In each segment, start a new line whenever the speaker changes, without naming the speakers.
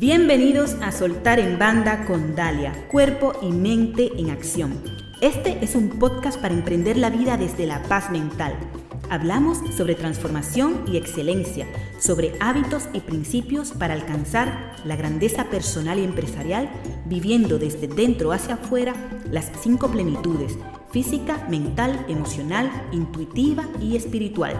Bienvenidos a Soltar en Banda con Dalia, Cuerpo y Mente en Acción. Este es un podcast para emprender la vida desde la paz mental. Hablamos sobre transformación y excelencia, sobre hábitos y principios para alcanzar la grandeza personal y empresarial, viviendo desde dentro hacia afuera las cinco plenitudes, física, mental, emocional, intuitiva y espiritual.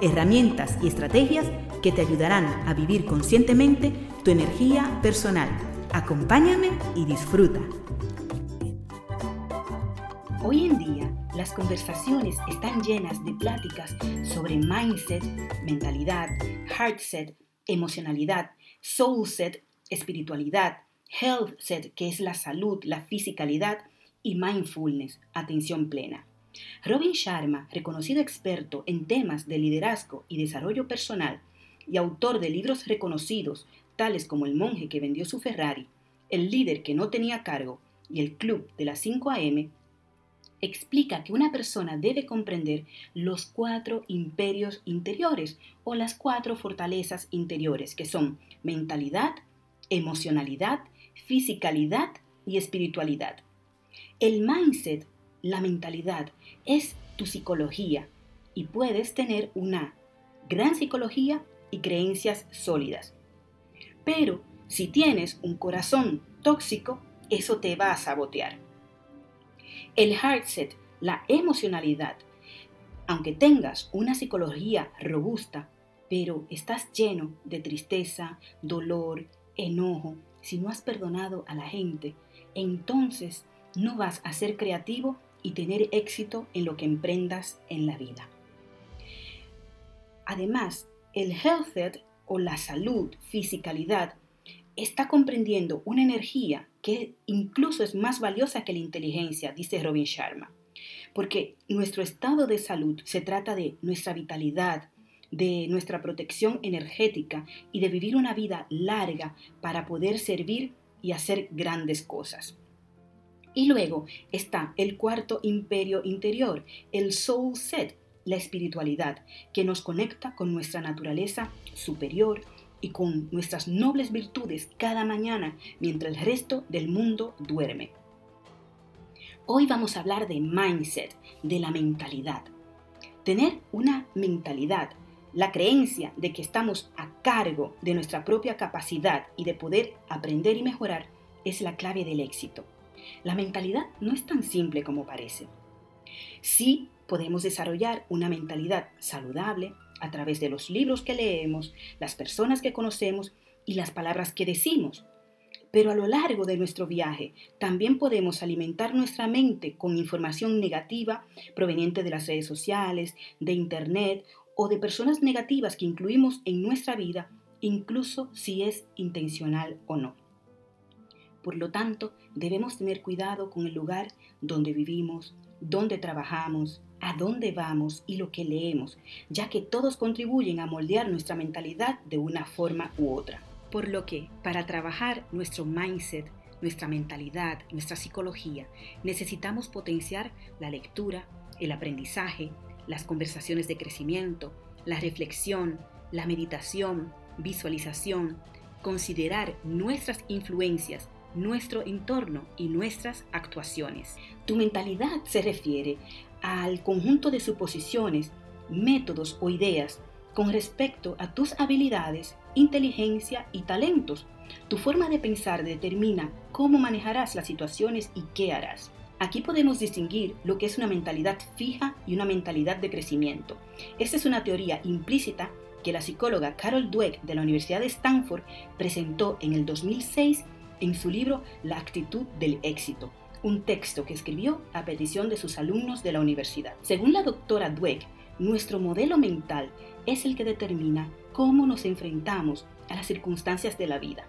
Herramientas y estrategias que te ayudarán a vivir conscientemente tu energía personal. Acompáñame y disfruta. Hoy en día, las conversaciones están llenas de pláticas sobre mindset, mentalidad, heartset, emocionalidad, soulset, espiritualidad, healthset, que es la salud, la fisicalidad, y mindfulness, atención plena. Robin Sharma, reconocido experto en temas de liderazgo y desarrollo personal, y autor de libros reconocidos tales como El monje que vendió su Ferrari, El líder que no tenía cargo y El club de las 5 AM, explica que una persona debe comprender los cuatro imperios interiores o las cuatro fortalezas interiores, que son mentalidad, emocionalidad, fisicalidad y espiritualidad. El mindset, la mentalidad, es tu psicología y puedes tener una gran psicología y creencias sólidas. Pero si tienes un corazón tóxico, eso te va a sabotear. El heartset, la emocionalidad, aunque tengas una psicología robusta, pero estás lleno de tristeza, dolor, enojo, si no has perdonado a la gente, entonces no vas a ser creativo y tener éxito en lo que emprendas en la vida. Además, el health o la salud, fisicalidad, está comprendiendo una energía que incluso es más valiosa que la inteligencia, dice Robin Sharma. Porque nuestro estado de salud se trata de nuestra vitalidad, de nuestra protección energética y de vivir una vida larga para poder servir y hacer grandes cosas. Y luego está el cuarto imperio interior, el soul set, la espiritualidad, que nos conecta con nuestra naturaleza superior y con nuestras nobles virtudes cada mañana mientras el resto del mundo duerme. Hoy vamos a hablar de mindset, de la mentalidad. Tener una mentalidad, la creencia de que estamos a cargo de nuestra propia capacidad y de poder aprender y mejorar, es la clave del éxito. La mentalidad no es tan simple como parece. Sí podemos desarrollar una mentalidad saludable a través de los libros que leemos, las personas que conocemos y las palabras que decimos. Pero a lo largo de nuestro viaje también podemos alimentar nuestra mente con información negativa proveniente de las redes sociales, de Internet o de personas negativas que incluimos en nuestra vida, incluso si es intencional o no. Por lo tanto, debemos tener cuidado con el lugar donde vivimos, donde trabajamos, a dónde vamos y lo que leemos, ya que todos contribuyen a moldear nuestra mentalidad de una forma u otra. Por lo que, para trabajar nuestro mindset, nuestra mentalidad, nuestra psicología, necesitamos potenciar la lectura, el aprendizaje, las conversaciones de crecimiento, la reflexión, la meditación, visualización, considerar nuestras influencias nuestro entorno y nuestras actuaciones. Tu mentalidad se refiere al conjunto de suposiciones, métodos o ideas con respecto a tus habilidades, inteligencia y talentos. Tu forma de pensar determina cómo manejarás las situaciones y qué harás. Aquí podemos distinguir lo que es una mentalidad fija y una mentalidad de crecimiento. Esta es una teoría implícita que la psicóloga Carol Dweck de la Universidad de Stanford presentó en el 2006 en su libro La actitud del éxito, un texto que escribió a petición de sus alumnos de la universidad. Según la doctora Dweck, nuestro modelo mental es el que determina cómo nos enfrentamos a las circunstancias de la vida.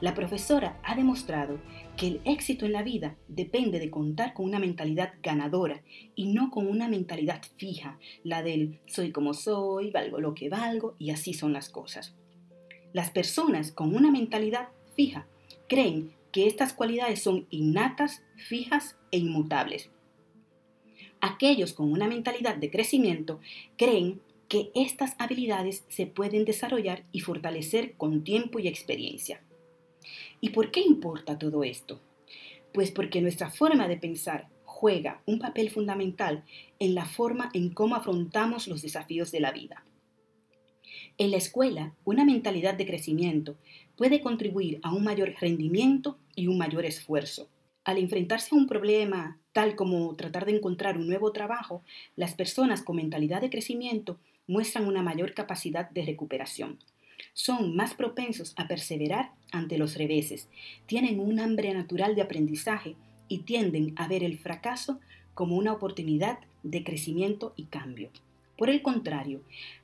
La profesora ha demostrado que el éxito en la vida depende de contar con una mentalidad ganadora y no con una mentalidad fija, la del soy como soy, valgo lo que valgo y así son las cosas. Las personas con una mentalidad fija creen que estas cualidades son innatas, fijas e inmutables. Aquellos con una mentalidad de crecimiento creen que estas habilidades se pueden desarrollar y fortalecer con tiempo y experiencia. ¿Y por qué importa todo esto? Pues porque nuestra forma de pensar juega un papel fundamental en la forma en cómo afrontamos los desafíos de la vida. En la escuela, una mentalidad de crecimiento puede contribuir a un mayor rendimiento y un mayor esfuerzo. Al enfrentarse a un problema tal como tratar de encontrar un nuevo trabajo, las personas con mentalidad de crecimiento muestran una mayor capacidad de recuperación. Son más propensos a perseverar ante los reveses, tienen un hambre natural de aprendizaje y tienden a ver el fracaso como una oportunidad de crecimiento y cambio. Por el contrario,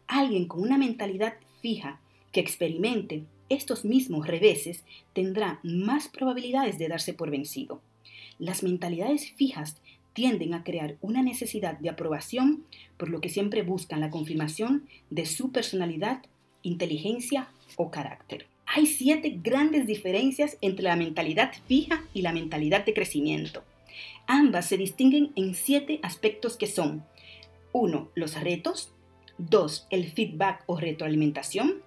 alguien con una mentalidad fija que experimente estos mismos reveses tendrá más probabilidades de darse por vencido. Las mentalidades fijas tienden a crear una necesidad de aprobación, por lo que siempre buscan la confirmación de su personalidad, inteligencia o carácter. Hay siete grandes diferencias entre la mentalidad fija y la mentalidad de crecimiento. Ambas se distinguen en siete aspectos que son 1. Los retos, 2. El feedback o retroalimentación,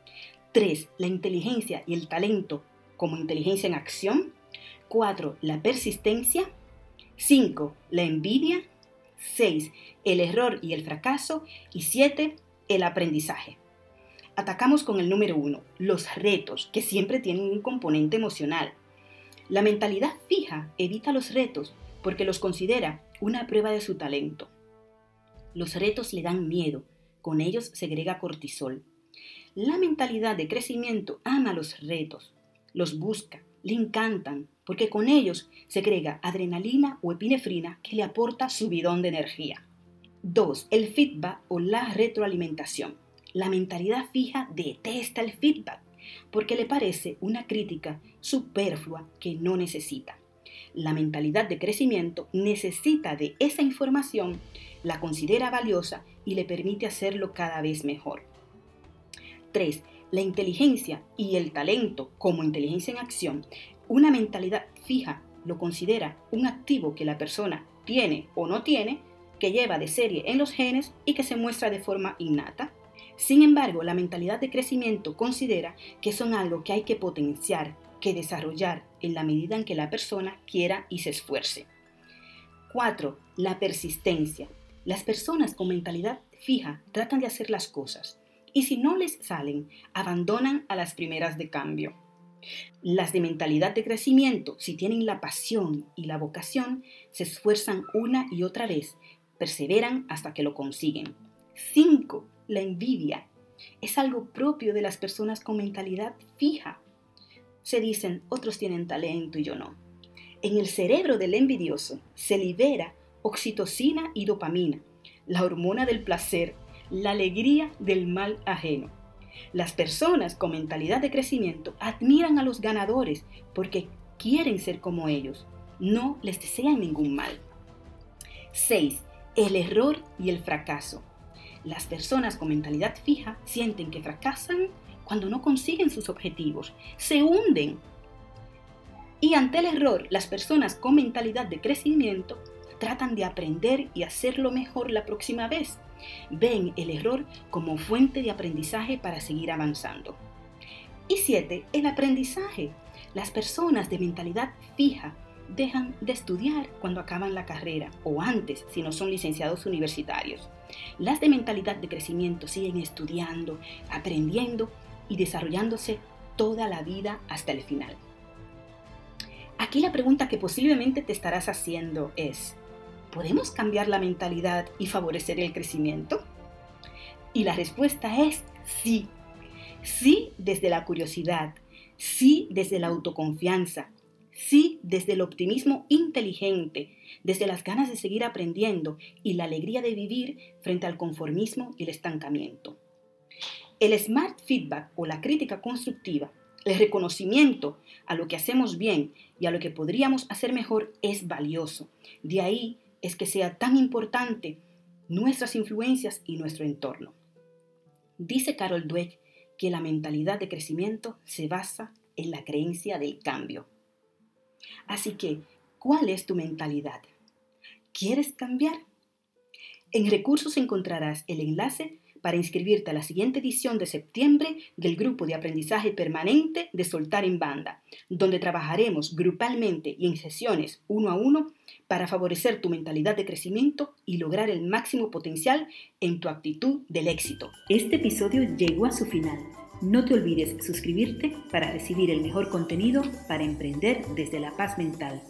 3. La inteligencia y el talento como inteligencia en acción, 4. La persistencia, 5. La envidia, 6. El error y el fracaso y 7. El aprendizaje. Atacamos con el número uno, los retos, que siempre tienen un componente emocional. La mentalidad fija evita los retos porque los considera una prueba de su talento. Los retos le dan miedo, con ellos segrega cortisol. La mentalidad de crecimiento ama los retos, los busca, le encantan, porque con ellos segrega adrenalina o epinefrina que le aporta subidón de energía. 2. El feedback o la retroalimentación. La mentalidad fija detesta el feedback porque le parece una crítica superflua que no necesita. La mentalidad de crecimiento necesita de esa información, la considera valiosa y le permite hacerlo cada vez mejor. 3. La inteligencia y el talento como inteligencia en acción. Una mentalidad fija lo considera un activo que la persona tiene o no tiene, que lleva de serie en los genes y que se muestra de forma innata. Sin embargo, la mentalidad de crecimiento considera que son algo que hay que potenciar, que desarrollar en la medida en que la persona quiera y se esfuerce. 4. La persistencia. Las personas con mentalidad fija tratan de hacer las cosas y si no les salen, abandonan a las primeras de cambio. Las de mentalidad de crecimiento, si tienen la pasión y la vocación, se esfuerzan una y otra vez, perseveran hasta que lo consiguen. 5 la envidia. Es algo propio de las personas con mentalidad fija. Se dicen, otros tienen talento y yo no. En el cerebro del envidioso se libera oxitocina y dopamina, la hormona del placer, la alegría del mal ajeno. Las personas con mentalidad de crecimiento admiran a los ganadores porque quieren ser como ellos, no les desean ningún mal. 6. El error y el fracaso. Las personas con mentalidad fija sienten que fracasan cuando no consiguen sus objetivos, se hunden. Y ante el error, las personas con mentalidad de crecimiento tratan de aprender y hacerlo mejor la próxima vez. Ven el error como fuente de aprendizaje para seguir avanzando. Y siete, el aprendizaje. Las personas de mentalidad fija dejan de estudiar cuando acaban la carrera o antes si no son licenciados universitarios. Las de mentalidad de crecimiento siguen estudiando, aprendiendo y desarrollándose toda la vida hasta el final. Aquí la pregunta que posiblemente te estarás haciendo es, ¿podemos cambiar la mentalidad y favorecer el crecimiento? Y la respuesta es sí. Sí desde la curiosidad, sí desde la autoconfianza, Sí, desde el optimismo inteligente, desde las ganas de seguir aprendiendo y la alegría de vivir frente al conformismo y el estancamiento. El smart feedback o la crítica constructiva, el reconocimiento a lo que hacemos bien y a lo que podríamos hacer mejor es valioso. De ahí es que sea tan importante nuestras influencias y nuestro entorno. Dice Carol Dweck que la mentalidad de crecimiento se basa en la creencia del cambio. Así que, ¿cuál es tu mentalidad? ¿Quieres cambiar? En recursos encontrarás el enlace para inscribirte a la siguiente edición de septiembre del grupo de aprendizaje permanente de Soltar en Banda, donde trabajaremos grupalmente y en sesiones uno a uno para favorecer tu mentalidad de crecimiento y lograr el máximo potencial en tu actitud del éxito. Este episodio llegó a su final. No te olvides suscribirte para recibir el mejor contenido para emprender desde la paz mental.